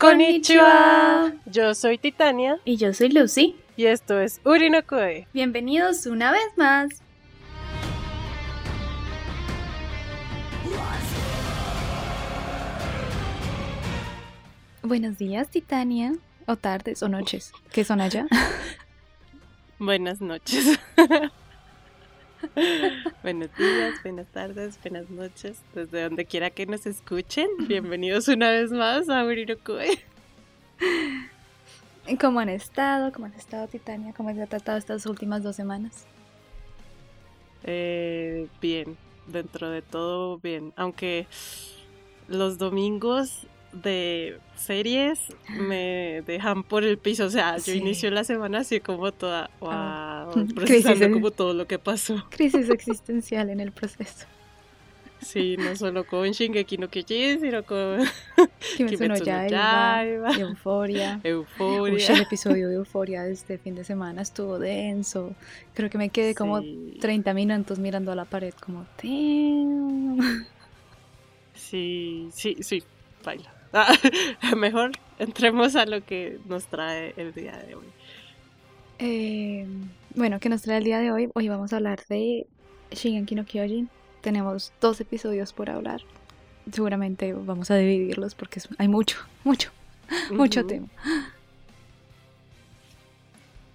Konnichiwa. Yo soy Titania. Y yo soy Lucy. Y esto es Urinokoe. Bienvenidos una vez más. Buenos días, Titania. O tardes o noches. ¿Qué son allá? Buenas noches. Buenos días, buenas tardes, buenas noches, desde donde quiera que nos escuchen. Bienvenidos una vez más a Urirokoe. ¿Cómo han estado? ¿Cómo han estado, Titania? ¿Cómo se ha tratado estas últimas dos semanas? Eh, bien, dentro de todo bien. Aunque los domingos de series me dejan por el piso. O sea, yo inicio la semana así como toda, wow, procesando como todo lo que pasó. Crisis existencial en el proceso. Sí, no solo con Shingeki no Kyojin, sino con Kimetsu no Yaiba, Euforia. Euforia. el episodio de Euforia de este fin de semana estuvo denso. Creo que me quedé como 30 minutos mirando a la pared como, Damn. Sí, sí, sí, baila. mejor entremos a lo que nos trae el día de hoy. Eh, bueno, ¿qué nos trae el día de hoy? Hoy vamos a hablar de Shingeki no Kyojin. Tenemos dos episodios por hablar. Seguramente vamos a dividirlos porque hay mucho, mucho, mucho tema.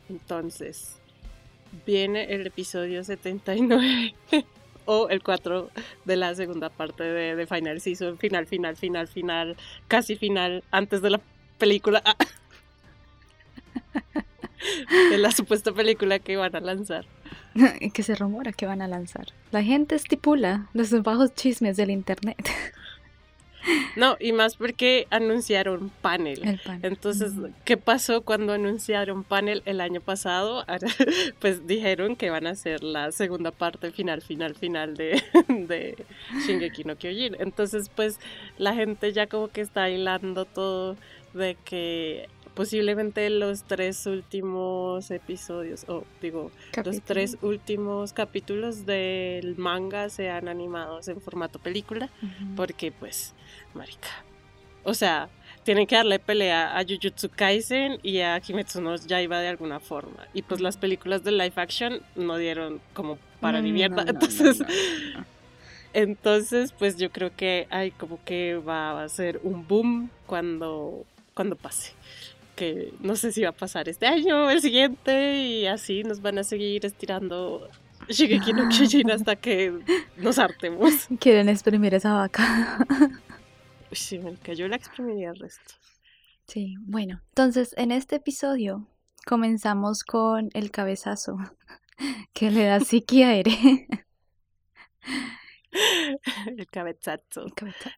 Entonces, viene el episodio 79 o el 4 de la segunda parte de, Final Season, final, final, final, final, casi final, antes de la película. Ah. de la supuesta película que van a lanzar. que se rumora que van a lanzar. La gente estipula los bajos chismes del internet. No, y más porque anunciaron panel. Entonces, ¿qué pasó cuando anunciaron panel el año pasado? pues dijeron que van a ser la segunda parte final, final, final de, de Shingeki no Kyojin. Entonces, pues la gente ya como que está hilando todo de que posiblemente los tres últimos episodios, o digo, los tres últimos capítulos del manga sean animados en formato película, porque pues, marica, o sea, tienen que darle pelea a Jujutsu Kaisen y a Kimetsu no Yaiba de alguna forma. Y pues las películas de live action no dieron como para ni mierda. entonces, entonces, pues yo creo que hay como que va a ser un boom cuando, cuando pase que no sé si va a pasar este año o el siguiente y así nos van a seguir estirando Shigeki no Kyojin hasta que nos hartemos. Quieren exprimir esa vaca. Sí, que yo la exprimiría el resto. Sí, bueno, entonces en este episodio comenzamos con el cabezazo que le da Siki a Ere. El cabezazo.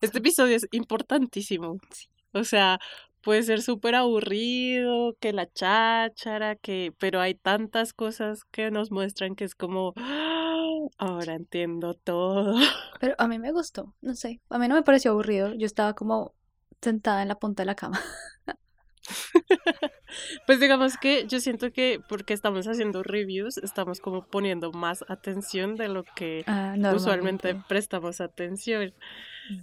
Este episodio es importantísimo. O sea, puede ser súper aburrido, que la cháchara, que, pero hay tantas cosas que nos muestran que es como, ¡Ah! ahora entiendo todo. Pero a mí me gustó, no sé, a mí no me pareció aburrido, yo estaba como sentada en la punta de la cama. pues digamos que yo siento que porque estamos haciendo reviews, estamos como poniendo más atención de lo que ah, usualmente prestamos atención.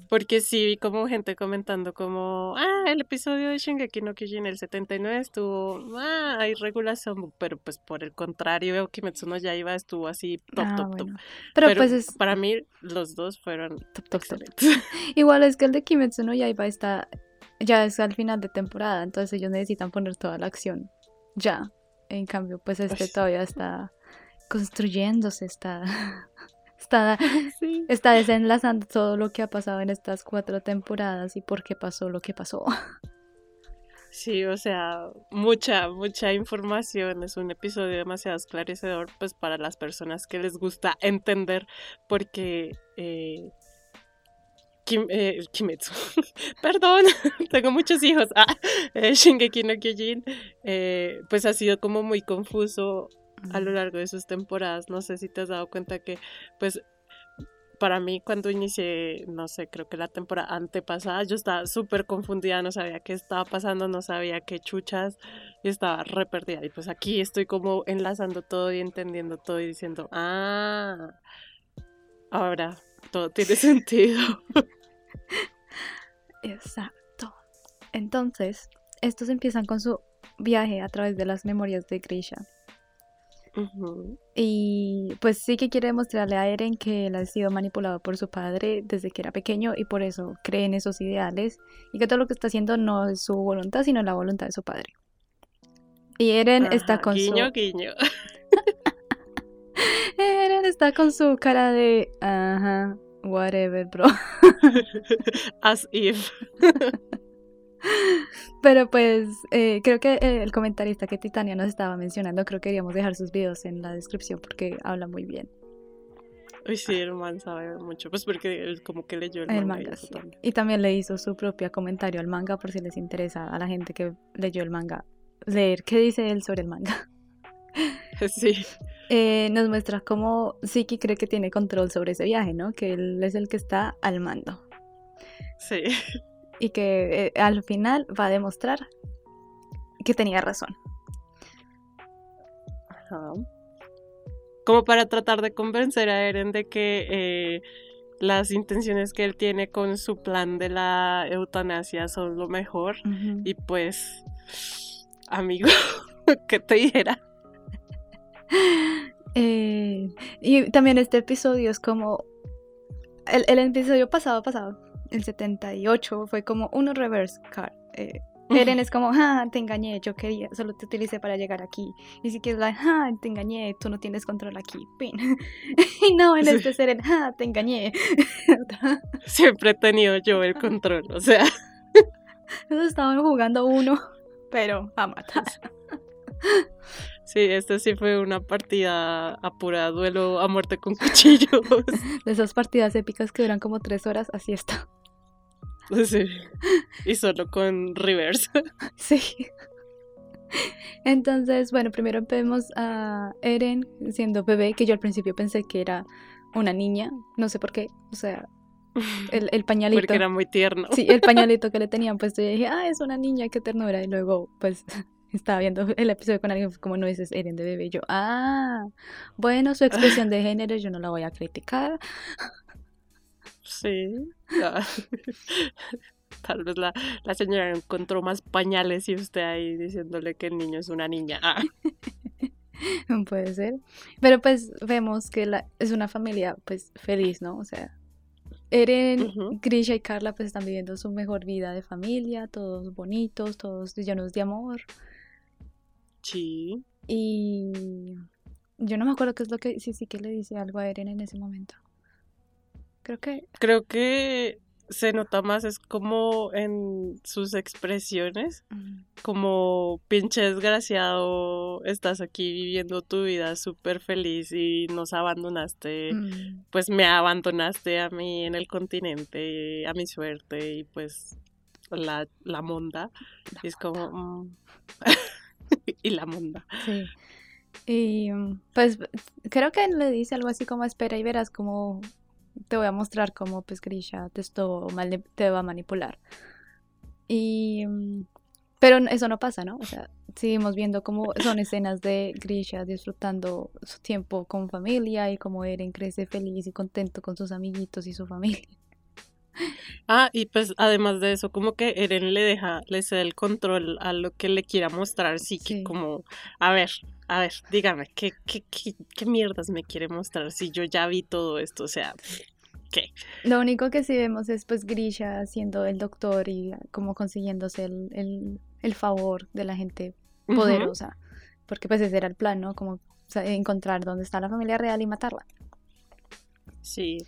Porque sí vi como gente comentando como, ah, el episodio de Shingeki no Kyojin el 79 estuvo, ah, hay regulación, pero pues por el contrario, Kimetsu no Yaiba estuvo así top, ah, top, top. Pero, pues es... para mí los dos fueron top, top, top. Igual es que el de Kimetsu no Yaiba está, ya es al final de temporada, entonces ellos necesitan poner toda la acción ya. En cambio, pues este todavía está construyéndose, está Está, está desenlazando todo lo que ha pasado en estas cuatro temporadas y por qué pasó lo que pasó. Sí, o sea, mucha, mucha información. Es un episodio demasiado esclarecedor, pues para las personas que les gusta entender, porque eh, eh Kimetsu, perdón, tengo muchos hijos. Ah, eh, Shingeki no Kyojin, eh, pues ha sido como muy confuso a lo largo de sus temporadas. No sé si te has dado cuenta que, pues, para mí cuando inicié, no sé, creo que la temporada antepasada, yo estaba súper confundida, no sabía qué estaba pasando, no sabía qué chuchas, y estaba re perdida. Y pues aquí estoy como enlazando todo y entendiendo todo y diciendo, ah, ahora todo tiene sentido. Exacto. Entonces, estos empiezan con su viaje a través de las memorias de Grisha. Y pues sí que quiere demostrarle a Eren que él ha sido manipulado por su padre desde que era pequeño y por eso cree en esos ideales y que todo lo que está haciendo no es su voluntad, sino la voluntad de su padre. Y Eren está con guiño, su... Guiño, Eren está con su cara de... Ajá, whatever, bro. As if. Pero pues eh, creo que el comentarista que Titania nos estaba mencionando, creo que queríamos dejar sus videos en la descripción porque habla muy bien. Uy, sí, el man sabe mucho, pues porque él como que leyó el, manga. y, también le hizo su propio comentario al manga por si les interesa a la gente que leyó el manga leer qué dice él sobre el manga. Sí. Eh, nos muestra cómo Siki cree que tiene control sobre ese viaje, ¿no? Que él es el que está al mando. Sí y que eh, al final va a demostrar que tenía razón. Como para tratar de convencer a Eren de que eh, las intenciones que él tiene con su plan de la eutanasia son lo mejor. Y pues, amigo, que te dijera. Eh, y también este episodio es como el, el episodio pasado, pasado, el 78 fue como uno reverse card. Eh, Eren es como, ah, te engañé, yo quería, solo te utilicé para llegar aquí. Y si quieres, like, ah, te engañé, tú no tienes control aquí, pin. y no, en este ser, ah, te engañé. Siempre he tenido yo el control, o sea. Ellos estaban jugando uno, pero a matar. Sí, esta sí fue una partida a pura duelo a muerte con cuchillos. De esas partidas épicas que duran como tres horas, así está. Sí. Y solo con reverse. Sí. Entonces, bueno, primero vemos a Eren siendo bebé, que yo al principio pensé que era una niña, no sé por qué, o sea, el, el pañalito. Porque era muy tierno. Sí, el pañalito que le tenían puesto, y dije, ah, es una niña, qué ternura, y luego, pues, estaba viendo el episodio con alguien, como no dices Eren de bebé, y yo, ah, bueno, su expresión de género yo no la voy a criticar. Sí. Tal vez la, señora encontró más pañales y usted ahí diciéndole que el niño es una niña. Ah. Puede ser. Pero pues vemos que la, es una familia pues feliz, ¿no? O sea, Eren, Grisha y Carla pues están viviendo su mejor vida de familia, todos bonitos, todos llenos de amor. Sí. Y yo no me acuerdo qué es lo que sí sí que le dice algo a Eren en ese momento. Creo que. Creo que se nota más, es como en sus expresiones, mm. como pinche desgraciado, estás aquí viviendo tu vida súper feliz y nos abandonaste, mm. pues me abandonaste a mí en el continente, a mi suerte y pues la, la monda. es como... Mm, y la monda. Sí. Y pues creo que le dice algo así como espera y verás como te voy a mostrar cómo pues Grisha te, te va a manipular. Y... Pero eso no pasa, ¿no? O sea, seguimos viendo cómo son escenas de Grisha disfrutando su tiempo con familia y cómo Eren crece feliz y contento con sus amiguitos y su familia. Ah, y pues además de eso, como que Eren le deja, le cede el control a lo que le quiera mostrar, sí, que como, a ver, a ver, dígame, ¿qué, qué, qué, qué mierdas me quiere mostrar si yo ya vi todo esto? O sea, ¿qué? Lo único que sí vemos es pues Grisha siendo el doctor y como consiguiéndose el, el, favor de la gente poderosa, porque pues ese era el plan, ¿no? Como encontrar dónde está la familia real y matarla. Sí.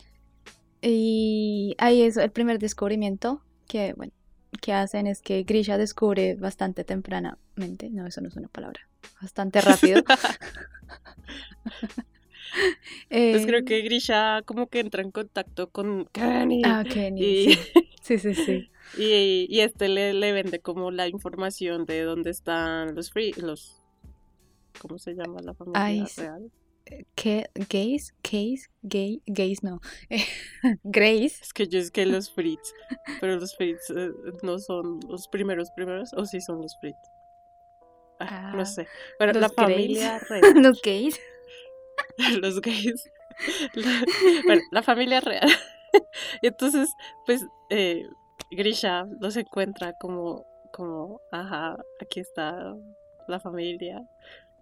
Y ahí es el primer descubrimiento que, bueno, que hacen es que Grisha descubre bastante tempranamente, no, eso no es una palabra, bastante rápido. pues creo que Grisha como que entra en contacto con Kenny. Ah, Kenny. Sí, sí, sí. Y, y, este le, le, vende como la información de dónde están los free, los ¿cómo se llama la familia real? ¿Qué? ¿Gays? ¿Gays? Gay? ¿Gays? No. Grace. Es que yo es que los Fritz. Pero los Fritz eh, no son los primeros primeros. ¿O sí son los Fritz? Ah, no ah, sé. Bueno, la familia real. los gays. los gays. bueno, la familia real. y entonces, pues, eh, Grisha los encuentra como como, ajá, aquí está la familia,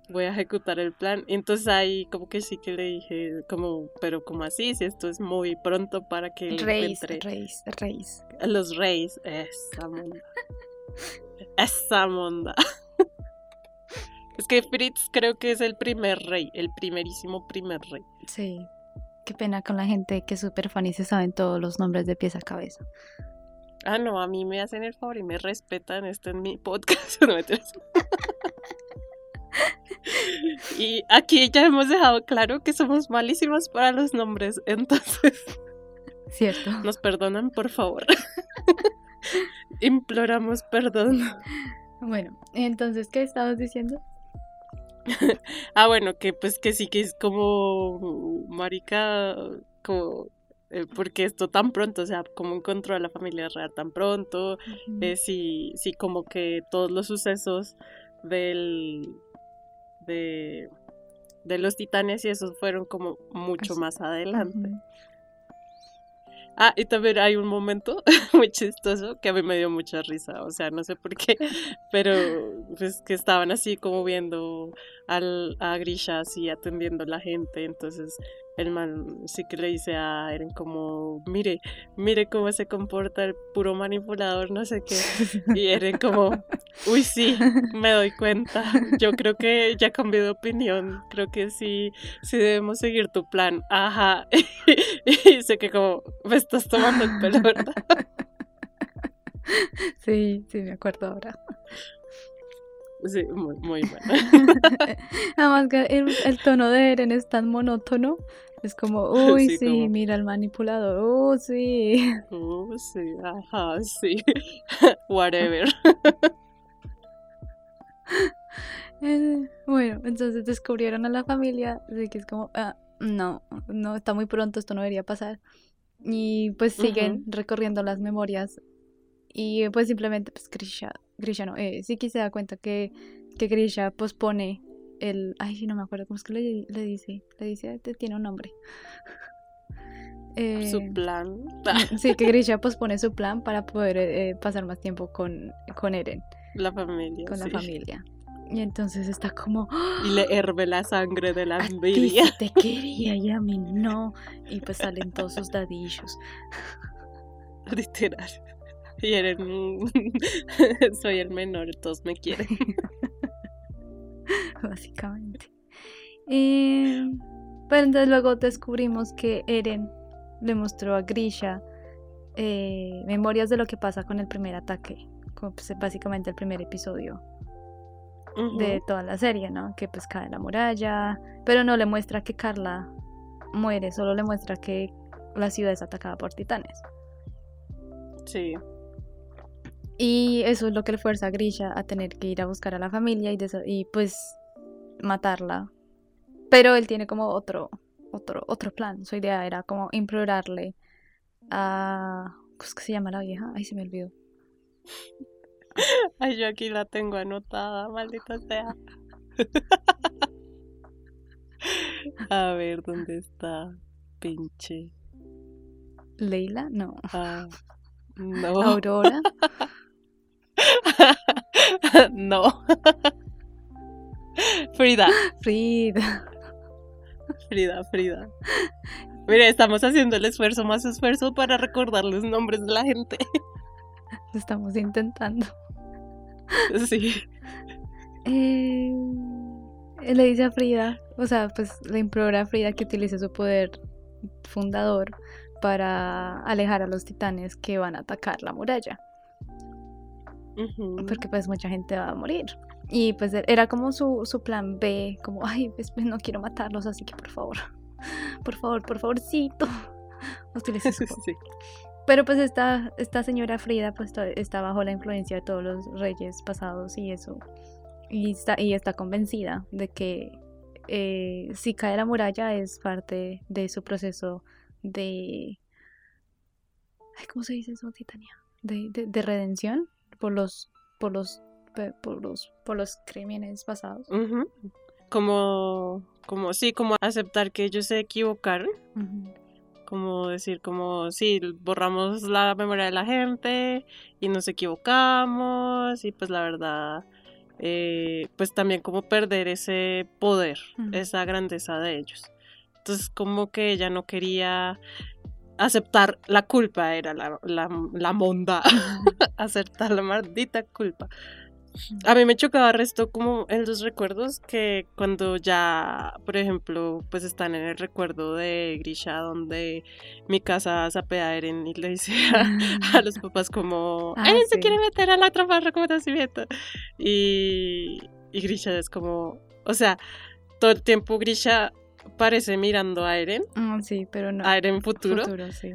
voy a ejecutar el plan. Entonces ahí como que sí que le dije, como, pero como así, si esto es muy pronto para que reyes, Reyes, reyes. Los reyes, esa monda. esa monda. es que Fritz creo que es el primer rey, el primerísimo primer rey. Sí. Qué pena con la gente que es súper fan y se saben todos los nombres de pies a cabeza. Ah, no, a mí me hacen el favor y me respetan. Esto en mi podcast. Y aquí ya hemos dejado claro que somos malísimos para los nombres. Entonces. Cierto. Nos perdonan, por favor. Imploramos perdón. Bueno, entonces, ¿qué estabas diciendo? ah, bueno, que pues que sí que es como marica, como eh, porque esto tan pronto, o sea, como encontró a la familia real tan pronto, eh, sí, sí, como que todos los sucesos del de, de los titanes y esos fueron como mucho más adelante. Ah, y también hay un momento muy chistoso que a mí me dio mucha risa, o sea, no sé por qué, pero pues que estaban así como viendo al, a Grisha así atendiendo a la gente, entonces el man sí que le dice a Eren como, mire, mire cómo se comporta el puro manipulador, no sé qué. Y Eren como, uy, sí, me doy cuenta. Yo creo que ya cambié de opinión. Creo que sí, sí debemos seguir tu plan. Ajá. Y sé que como, me estás tomando el pelo, ¿verdad? Sí, sí, me acuerdo ahora. Sí, muy, muy bueno. Además que el, tono de Eren es tan monótono. Es como, uy, sí, mira el manipulador, uh, sí. Uh, sí, ajá, sí. Whatever. Eh, bueno, entonces descubrieron a la familia, así que es como, ah, no, no, está muy pronto, esto no debería pasar. Y pues siguen recorriendo las memorias y pues simplemente, pues Grisha no, eh, que se da cuenta que, que Grisha pospone el... Ay, no me acuerdo cómo es que le, le dice. Le dice, tiene un nombre. su eh, plan. sí, que Grisha pospone su plan para poder eh, pasar más tiempo con, con Eren. La familia. Con la familia. Y entonces está como. Y le herve la sangre de la envidia. te quería y a mí no. Y pues salen todos sus dadillos. Literal. Y Eren, soy el menor, todos me quieren. Básicamente. Eh, pero entonces luego descubrimos que Eren le mostró a Grisha eh, memorias de lo que pasa con el primer ataque. Como pues, básicamente el primer episodio de toda la serie, ¿no? Que pues cae la muralla. Pero no le muestra que Carla muere, solo le muestra que la ciudad es atacada por titanes. Sí. Y eso es lo que le fuerza a Grisha a tener que ir a buscar a la familia y, y pues matarla. Pero él tiene como otro, otro, otro plan. Su idea era como implorarle a... ¿Cómo es que se llama la vieja? Ay, se me olvidó. Ay, yo aquí la tengo anotada, maldita sea. a ver, ¿dónde está? Pinche. ¿Leila? No. Ah, no. ¿Aurora? no. Frida. Frida. Frida, Frida. Mire, estamos haciendo el esfuerzo más esfuerzo para recordar los nombres de la gente. Lo estamos intentando. Sí. Eh, le dice a Frida, o sea, pues le implora a Frida que utilice su poder fundador para alejar a los titanes que van a atacar la muralla porque pues mucha gente va a morir. Y pues e, era como su, su plan B, como, ay, pues, pues, no quiero matarlos, así que por favor, por favor, por favorcito, utilice su sí. Pero pues esta, esta señora Frida pues está bajo la influencia de todos los reyes pasados y eso. Y está, y está convencida de que eh, si cae la muralla es parte de su proceso de... ¿Cómo se dice eso, Titania? De, de, de redención por los por los por los por los crímenes pasados. Como como sí como aceptar que ellos se equivocaron. Como decir como sí borramos la memoria de la gente y nos equivocamos y pues la verdad eh, pues también como perder ese poder esa grandeza de ellos. Entonces como que ella no quería aceptar la culpa era la, la, la monda. Aceptar la maldita culpa. A mí me chocaba resto como en los recuerdos que cuando ya, por ejemplo, pues están en el recuerdo de Grisha donde mi casa sapea a Eren y le dice a, mm. los papás como ah, Eren se quiere meter a la trampa de reconocimiento y, y Grisha es como, o sea, todo el tiempo Grisha parece mirando a Eren. Mm, sí, pero no. A Eren futuro. futuro sí.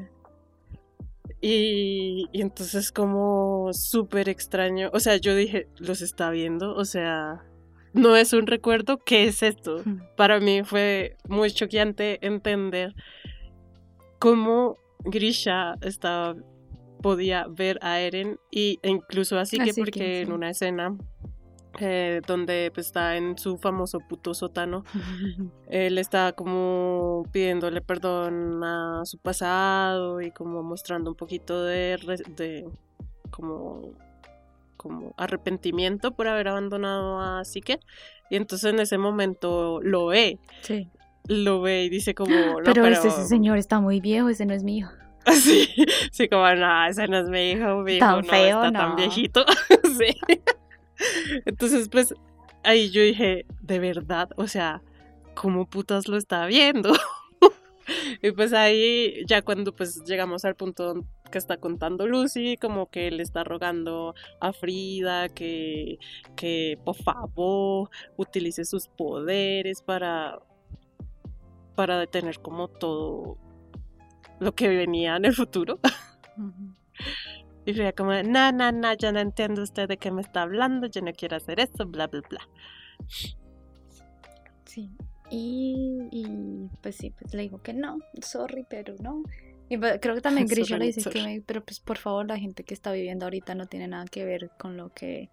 Y, entonces como súper extraño, o sea, yo dije, los está viendo, o sea, no es un recuerdo, ¿qué es esto? Para mí fue muy choqueante entender cómo Grisha estaba, podía ver a Eren y, e incluso así, que porque en una escena eh, donde pues, está en su famoso puto sótano. Él está como pidiéndole perdón a su pasado y como mostrando un poquito de, de como, como arrepentimiento por haber abandonado a Sique. Y entonces en ese momento lo ve. Sí. Lo ve y dice como... pero, ese, señor está muy viejo, ese no es mío. Sí, sí, como, no, ese no es mi hijo, mi hijo tan no feo, está tan viejito. sí. Entonces, pues ahí yo dije, de verdad, o sea, ¿cómo putas lo está viendo? y pues ahí ya cuando pues llegamos al punto que está contando Lucy, como que le está rogando a Frida que, que por favor utilice sus poderes para, para detener como todo lo que venía en el futuro. Y fue como, no, no, no, yo no entiendo usted de qué me está hablando, yo no quiero hacer eso, bla, bla, bla. Sí, y, pues sí, pues le digo que no, sorry, pero no. Y pues, creo que también Grisha le dice que, pero pues por favor, la gente que está viviendo ahorita no tiene nada que ver con lo que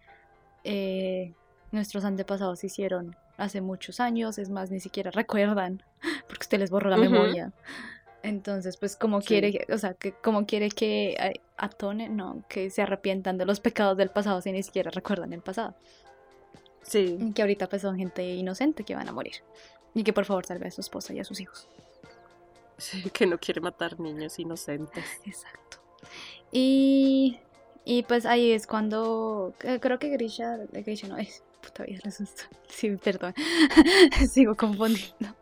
eh, nuestros antepasados hicieron hace muchos años, es más, ni siquiera recuerdan, porque usted les borró la memoria. Entonces, pues como quiere, o sea, que como quiere que atone, no, que se arrepientan de los pecados del pasado si ni siquiera recuerdan el pasado. Sí. Y que ahorita pues son gente inocente que van a morir. Y que por favor salve a su esposa y a sus hijos. Sí, que no quiere matar niños inocentes. Exacto. Y, y pues ahí es cuando, eh, creo que Grisha, Grisha no es, puta vida, Sí, perdón, sigo confundiendo.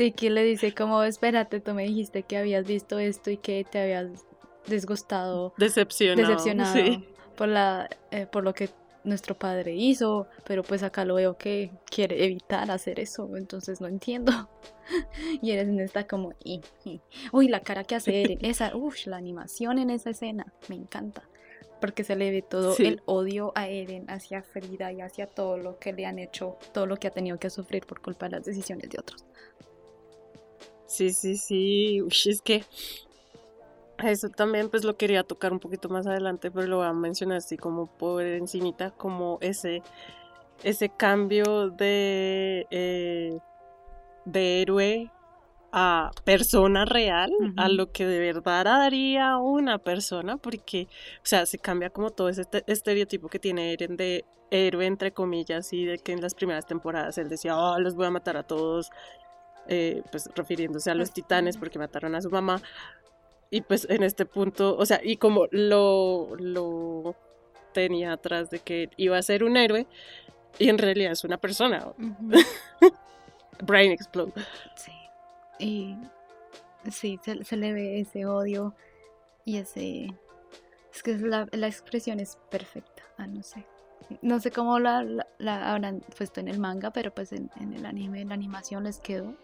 Sí, que le dice como, espérate, tú me dijiste que habías visto esto y que te habías disgustado, decepcionado, decepcionado por, la, eh, por lo que nuestro padre hizo, pero pues acá lo veo que quiere evitar hacer eso, entonces no entiendo. y Eren está como, uy, la cara que hace Eren, esa, uff, la animación en esa escena, me encanta porque se le ve todo el odio a Eren hacia Frida y hacia todo lo que le han hecho, todo lo que ha tenido que sufrir por culpa de las decisiones de otros. Sí, sí, sí, Uy, es que eso también pues lo quería tocar un poquito más adelante, pero lo voy a mencionar así como por encimita, como ese, ese cambio de, eh, de héroe a persona real, a lo que de verdad daría una persona, porque, o sea, se cambia como todo ese estereotipo que tiene Eren de héroe, entre comillas, y de que en las primeras temporadas él decía, oh, los voy a matar a todos, eh, pues refiriéndose a los titanes porque mataron a su mamá. Y pues en este punto, o sea, y como lo, lo tenía atrás de que iba a ser un héroe, y en realidad es una persona. Brain explode. Sí. Y sí, se, le ve ese odio y ese... Es que la, expresión es perfecta, ah, no sé. No sé cómo la, la, habrán puesto en el manga, pero pues en, el anime, en la animación les quedó.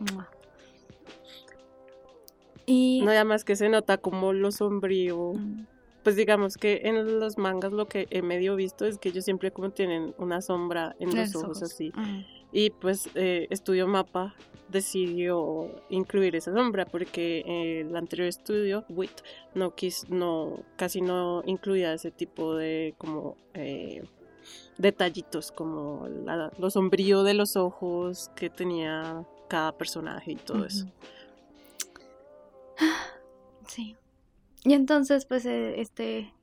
Y... No, más que se nota como lo sombrío. Mm. Pues digamos que en los mangas lo que he medio visto es que ellos siempre como tienen una sombra en los, ojos, así. Mm. Y pues eh, Estudio Mapa decidió incluir esa sombra porque el anterior estudio, WIT, no, quis, no casi no incluía ese tipo de como eh, detallitos como lo sombrío de los ojos que tenía cada personaje y todo eso. Y entonces, pues, eh, este,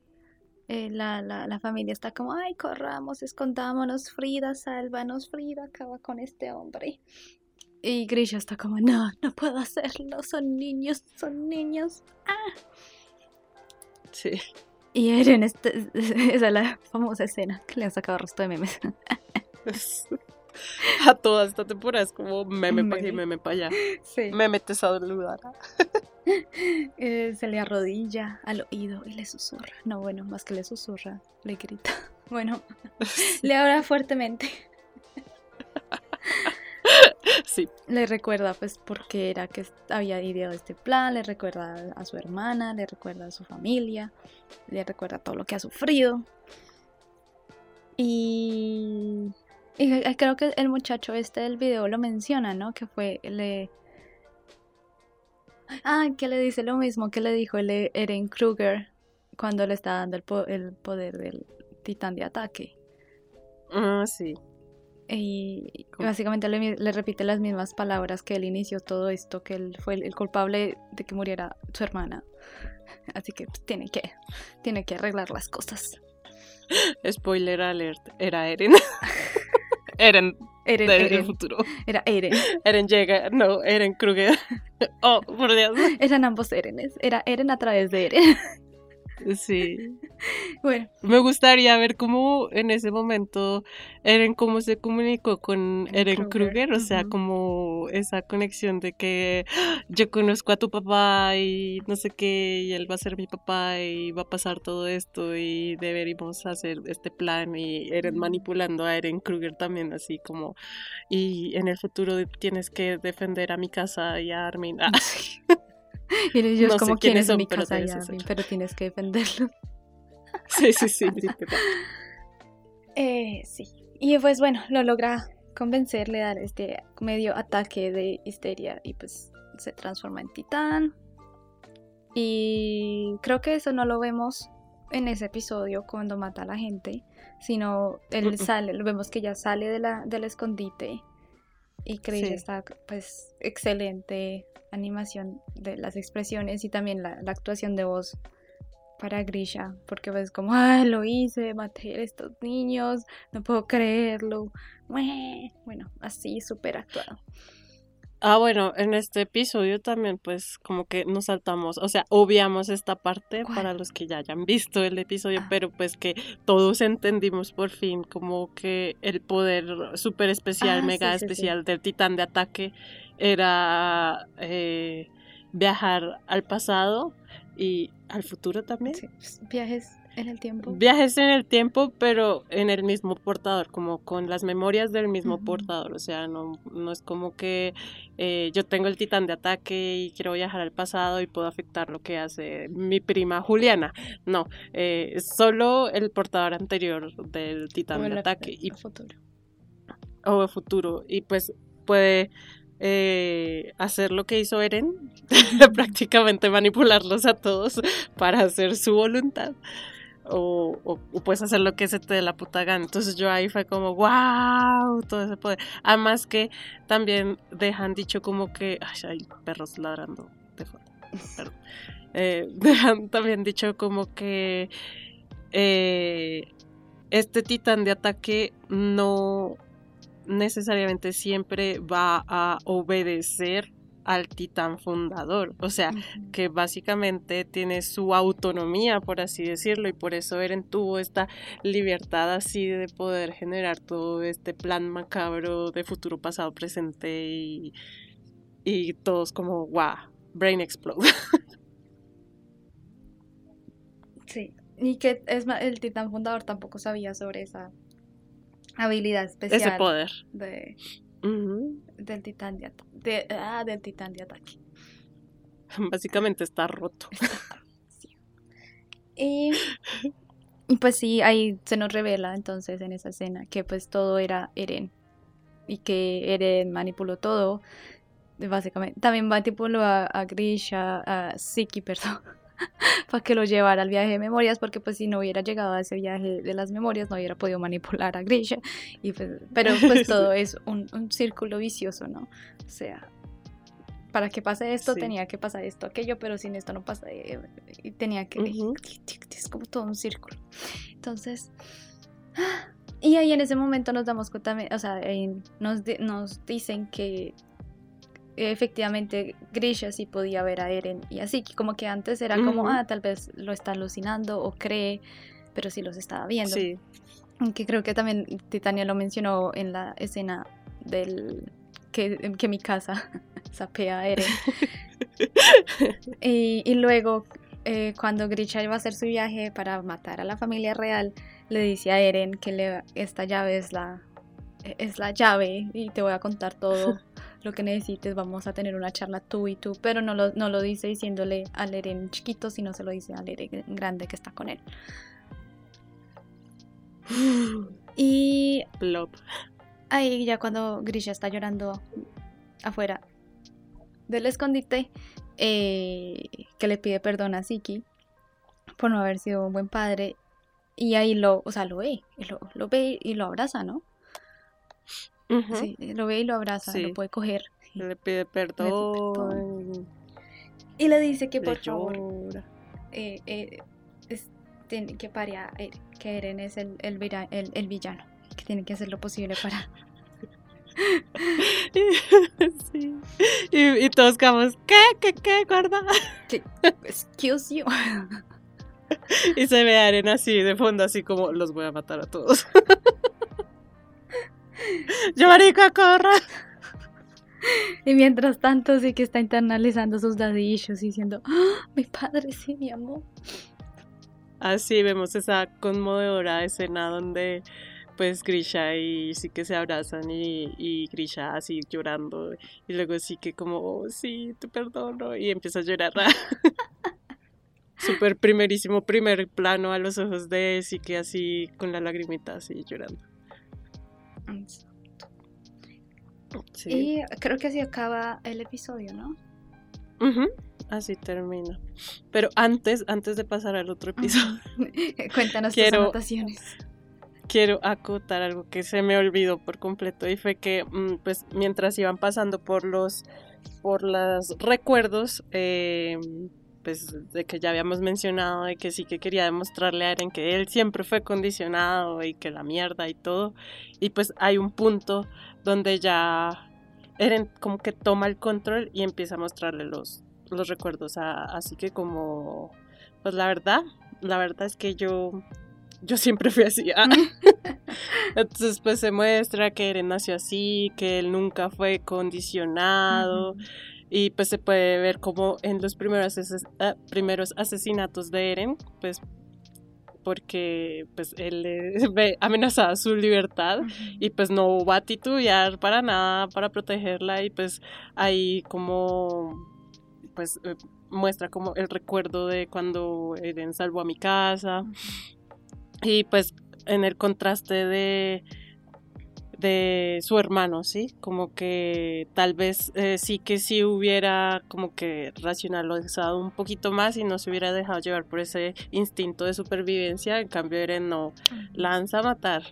eh, la, la, la, familia está como, ay, corramos, escondámonos, Frida, sálvanos, Frida, acaba con este hombre. Y Grisha está como, no, no puedo hacerlo, son niños, son niños. Ah. Sí. Y Eren, este, esa es la famosa escena que le han sacado resto de memes. a toda esta temporada es como meme, para aquí, meme para allá. Sí. Meme te saludar. eh, se le arrodilla al oído y le susurra. No, bueno, más que le susurra, le grita. Bueno, le habla fuertemente. Sí. Le recuerda pues por qué era que había ideado este plan, le recuerda a su hermana, le recuerda a su familia, le recuerda todo lo que ha sufrido. Y y creo que el muchacho este del video lo menciona, ¿no? Que fue, le... Ah, que le dice lo mismo que le dijo el Eren Kruger cuando le está dando el, poder del titán de ataque. Ah, sí. Y básicamente le, repite las mismas palabras que él inició todo esto, que él fue el, culpable de que muriera su hermana. Así que pues, tiene que, tiene que arreglar las cosas. Spoiler alert, era Eren. Eren. Eren, futuro. Era Eren. Eren llega, no, Eren Kruger. Oh, por Dios. Eran ambos Erenes. Era Eren a través de Eren. Sí. Bueno. Me gustaría ver cómo en ese momento Eren cómo se comunicó con Eren Kruger, o sea, como esa conexión de que ah, yo conozco a tu papá y no sé qué, y él va a ser mi papá y va a pasar todo esto y deberíamos hacer este plan y Eren manipulando a Eren Kruger también así como y en el futuro tienes que defender a mi casa y a Armin. Ah. Y ellos como quiénes son, mi casa pero tienes que defenderlo. Sí, sí, sí. sí, eh, sí. Y pues bueno, lo logra convencerle, dar este medio ataque de histeria y pues se transforma en titán. Y creo que eso no lo vemos en ese episodio cuando mata a la gente, sino él sale, lo vemos que ya sale de la, del escondite y Chris está pues excelente animación de las expresiones y también la, actuación de voz para Grisha, porque ves como, ah, lo hice, maté a estos niños, no puedo creerlo. Bueno, así súper actuado. Ah, bueno, en este episodio también pues como que nos saltamos, o sea, obviamos esta parte para los que ya hayan visto el episodio, ah. pero pues que todos entendimos por fin como que el poder súper especial, ah, mega especial del titán de ataque era eh, viajar al pasado y al futuro también. Pues, viajes en el tiempo. Viajes en el tiempo, pero en el mismo portador, como con las memorias del mismo portador. O sea, no, no es como que eh, yo tengo el titán de ataque y quiero viajar al pasado y puedo afectar lo que hace mi prima Juliana. No, eh, solo el portador anterior del titán de ataque. y futuro. O el futuro. Y pues puede eh, hacer lo que hizo Eren, prácticamente manipularlos a todos para hacer su voluntad o, puedes hacer lo que se te dé la puta gana. Entonces yo ahí fue como, wow, todo ese poder. Además que también dejan dicho como que, ay, hay perros ladrando de eh, dejan también dicho como que eh, este titán de ataque no necesariamente siempre va a obedecer al titán fundador, o sea, que básicamente tiene su autonomía, por así decirlo, y por eso Eren tuvo esta libertad así de poder generar todo este plan macabro de futuro, pasado, presente y, y todos como, wow, brain explode. Sí, y que es el titán fundador tampoco sabía sobre esa habilidad especial. Ese poder. De, del titán de, ah, del titán de ataque. Básicamente está roto. Y, y, pues sí, ahí se nos revela entonces en esa escena que pues todo era Eren. Y que Eren manipuló todo. Básicamente. También manipuló a, a Grisha, a Siki, perdón. para que lo llevara al viaje de memorias, porque pues si no hubiera llegado a ese viaje de las memorias no hubiera podido manipular a Grisha. Y pues, pero pues todo es un, círculo vicioso, ¿no? O sea, para que pase esto tenía que pasar esto, aquello, pero sin esto no pasa. Eh, y tenía que... Es como todo un círculo. Entonces... Y ahí en ese momento nos damos cuenta, o sea, nos, nos dicen que efectivamente Grisha sí podía ver a Eren y así, como que antes era como, ah, tal vez lo está alucinando o cree, pero sí los estaba viendo. Sí. Que creo que también Titania lo mencionó en la escena del que, que mi casa sapea a Eren. y, luego, eh, cuando Grisha iba a hacer su viaje para matar a la familia real, le dice a Eren que le, esta llave es la, es la llave y te voy a contar todo lo que necesites, vamos a tener una charla tú y tú, pero no lo, no lo dice diciéndole al Eren chiquito, sino se lo dice al Eren grande que está con él. Y ahí ya cuando Grisha está llorando afuera del escondite, eh, que le pide perdón a Siki por no haber sido un buen padre. Y ahí lo, o sea, lo ve, lo, lo ve y lo abraza, ¿no? Sí, lo ve y lo abraza, lo puede coger. Le pide perdón. Y le dice que por favor eh, eh, que paria, que Eren es el, el, el villano, que tiene que hacer lo posible para sí. y, todos quedamos, ¿qué? ¿Qué? ¿Qué? Guarda. Excuse you. y se ve a Arena así de fondo, así como los voy a matar a todos. Yo marico, corra. Y mientras tanto sí que está internalizando sus dadillos y diciendo, ¡Ah, mi padre sí, mi amor. Así vemos esa conmovedora escena donde pues Grisha y sí que se abrazan y, y Grisha así llorando y luego sí que como, oh, sí, te perdono y empieza a llorar. Súper primerísimo primer plano a los ojos de sí que así con la lagrimita así llorando. Y creo que así acaba el episodio, ¿no? Así termina. Pero antes, antes de pasar al otro episodio, cuéntanos tus anotaciones. quiero acotar algo que se me olvidó por completo y fue que mm, pues mientras iban pasando por los por los recuerdos eh, pues de que ya habíamos mencionado de que sí que quería demostrarle a Eren que él siempre fue condicionado y que la mierda y todo y pues hay un punto donde ya Eren como que toma el control y empieza a mostrarle los los recuerdos así que como pues la verdad la verdad es que yo yo siempre fui así. Ah. Entonces, pues se muestra que Eren nació así, que él nunca fue condicionado. Y pues se puede ver como en los primeros, ah, primeros asesinatos de Eren, pues porque pues él ve amenazada su libertad y pues no va a titubear para nada para protegerla y pues ahí como pues eh, muestra como el recuerdo de cuando Eren salvó a mi casa y pues en el contraste de, de su hermano, ¿sí? Como que tal vez eh, sí que sí hubiera como que racionalizado un poquito más y no se hubiera dejado llevar por ese instinto de supervivencia, en cambio Eren no lanza a matar.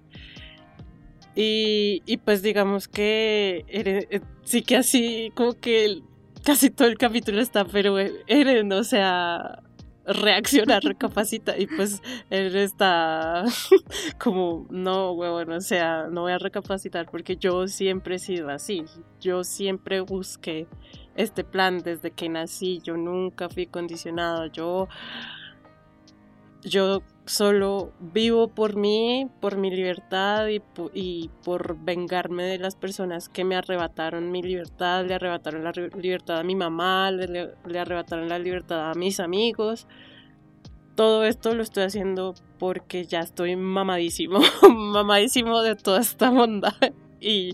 Y, y pues digamos que Eren, eh, sí que así como que casi todo el capítulo está, pero Eren, o sea, reacciona, recapacita y pues él está como, no, bueno, o sea, no voy a recapacitar porque yo siempre he sido así, yo siempre busqué este plan desde que nací, yo nunca fui condicionado, yo, yo solo vivo por mí, por mi libertad y, por vengarme de las personas que me arrebataron mi libertad, le arrebataron la libertad a mi mamá, le, le arrebataron la libertad a mis amigos. Todo esto lo estoy haciendo porque ya estoy mamadísimo, mamadísimo de toda esta bondad y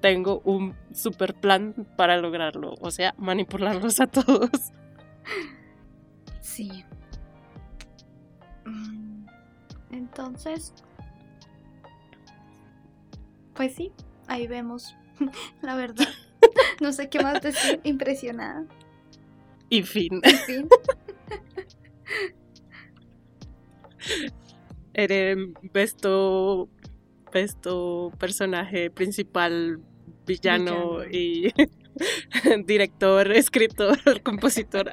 tengo un super plan para lograrlo, o sea, manipularlos a todos. Sí. Entonces, pues sí, ahí vemos la verdad. No sé qué más decir, impresionada. Y fin. Y fin. Eres besto, besto personaje principal, villano, y Director, escritor, compositor.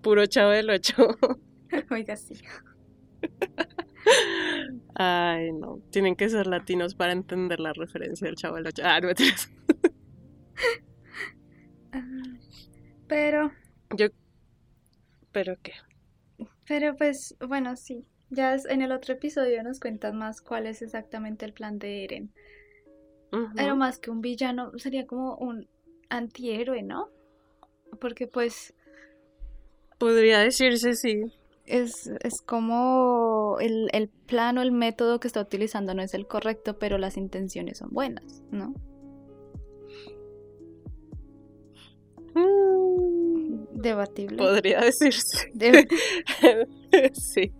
Ah. Puro chavo del 8. Oiga, sí. Ay, no. Tienen que ser latinos para entender la referencia del chavo del 8. Ah, no me Pero. Yo. ¿Pero qué? Pero pues, bueno, sí. Ya en el otro episodio nos cuentas más cuál es exactamente el plan de Eren. Pero más que un villano, sería como un antihéroe, ¿no? Porque pues... Podría decirse, sí. Es, es como el, el plan o el método que está utilizando no es el correcto, pero las intenciones son buenas, ¿no? Mm. Debatible. Podría decirse. sí.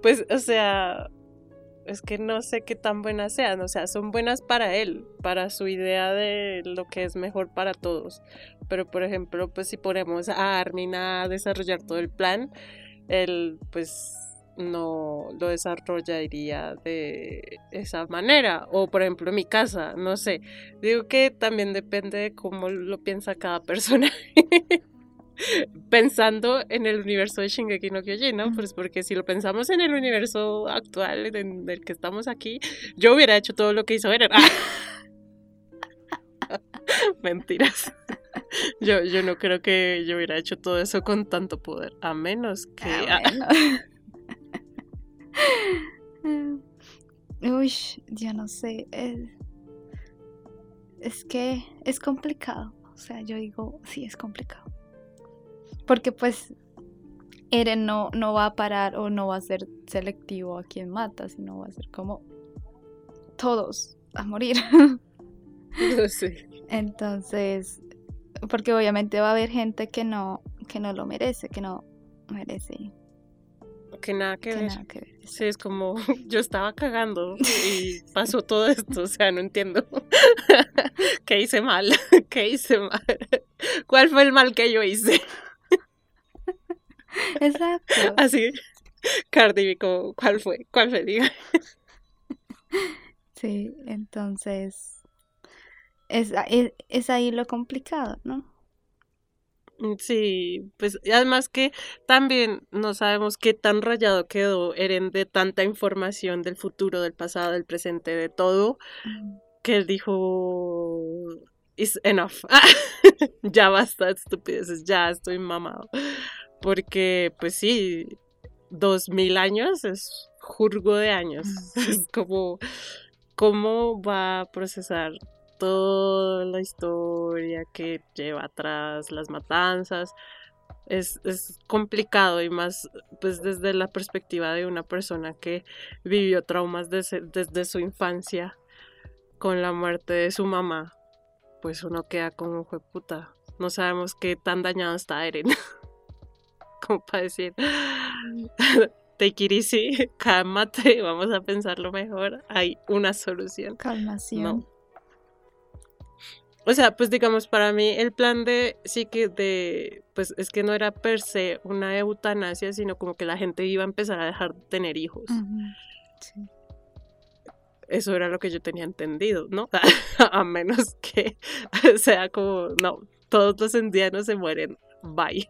Pues, o sea, es que no sé qué tan buenas sean, o sea, son buenas para él, para su idea de lo que es mejor para todos. Pero, por ejemplo, pues si ponemos a Armin a desarrollar todo el plan, él pues no lo desarrollaría de esa manera. O, por ejemplo, en mi casa, no sé. Digo que también depende de cómo lo piensa cada persona. pensando en el universo de Shingeki no Kyojin, ¿no? Pues porque si lo pensamos en el universo actual en el que estamos aquí, yo hubiera hecho todo lo que hizo Eren. Mentiras. Yo, yo no creo que yo hubiera hecho todo eso con tanto poder, a menos que... Ah, Uy, yo no sé. es que es complicado. O sea, yo digo, sí, es complicado. Porque pues Eren no, no va a parar o no va a ser selectivo a quien mata, sino va a ser como todos a morir. Sí. Entonces, porque obviamente va a haber gente que no, que no lo merece, que no merece. Que nada que, ver. Nada que ver. Sí, es como yo estaba cagando y pasó todo esto, o sea, no entiendo. ¿Qué hice mal? ¿Qué hice mal? ¿Cuál fue el mal que yo hice? Exacto. Así. Cardi ¿cuál fue? ¿Cuál fue? Diga. Sí, entonces es, es, es, ahí lo complicado, ¿no? Mm, sí, pues además que también no sabemos qué tan rayado quedó Eren de tanta información del futuro, del pasado, del presente, de todo, que él dijo, is enough, ya basta estupideces, ya estoy mamado porque pues sí, dos mil años es jurgo de años, es como cómo va a procesar toda la historia que lleva atrás, las matanzas. Es, es, complicado y más pues desde la perspectiva de una persona que vivió traumas desde, desde su infancia con la muerte de su mamá, pues uno queda como fue puta. No sabemos qué tan dañado está Eren. como para decir, take it easy, cálmate, vamos a pensarlo mejor, hay una solución. Calmación. O sea, pues digamos, para mí el plan de sí que de, pues es que no era per se una eutanasia, sino como que la gente iba a empezar a dejar de tener hijos. Eso era lo que yo tenía entendido, ¿no? a menos que sea como, no, todos los indianos se mueren, bye.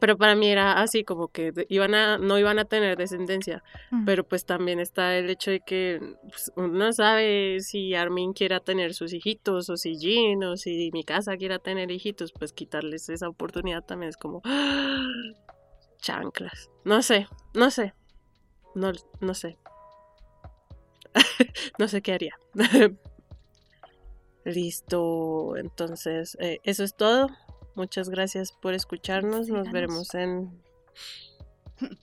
Pero para mí era así, como que iban a, no iban a tener descendencia. Pero pues también está el hecho de que pues, uno no sabe si Armin quiera tener sus hijitos, o si Jean, o si mi casa quiera tener hijitos, pues quitarles esa oportunidad también es como chanclas. No sé, no sé. No, no sé. no sé qué haría. Listo, entonces, eh, eso es todo. Muchas gracias por escucharnos. Nos veremos en.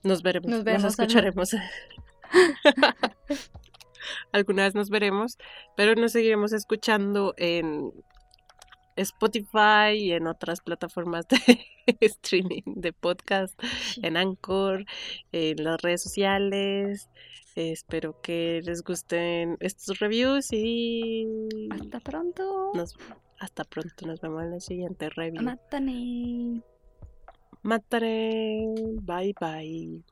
Nos veremos. Nos, nos escucharemos. Alguna vez nos veremos, pero nos seguiremos escuchando en Spotify y en otras plataformas de streaming de podcast, en Anchor, en las redes sociales. espero que les gusten estos reviews y hasta pronto. Hasta pronto, nos vemos en la siguiente review. Matane. Matare. Bye bye.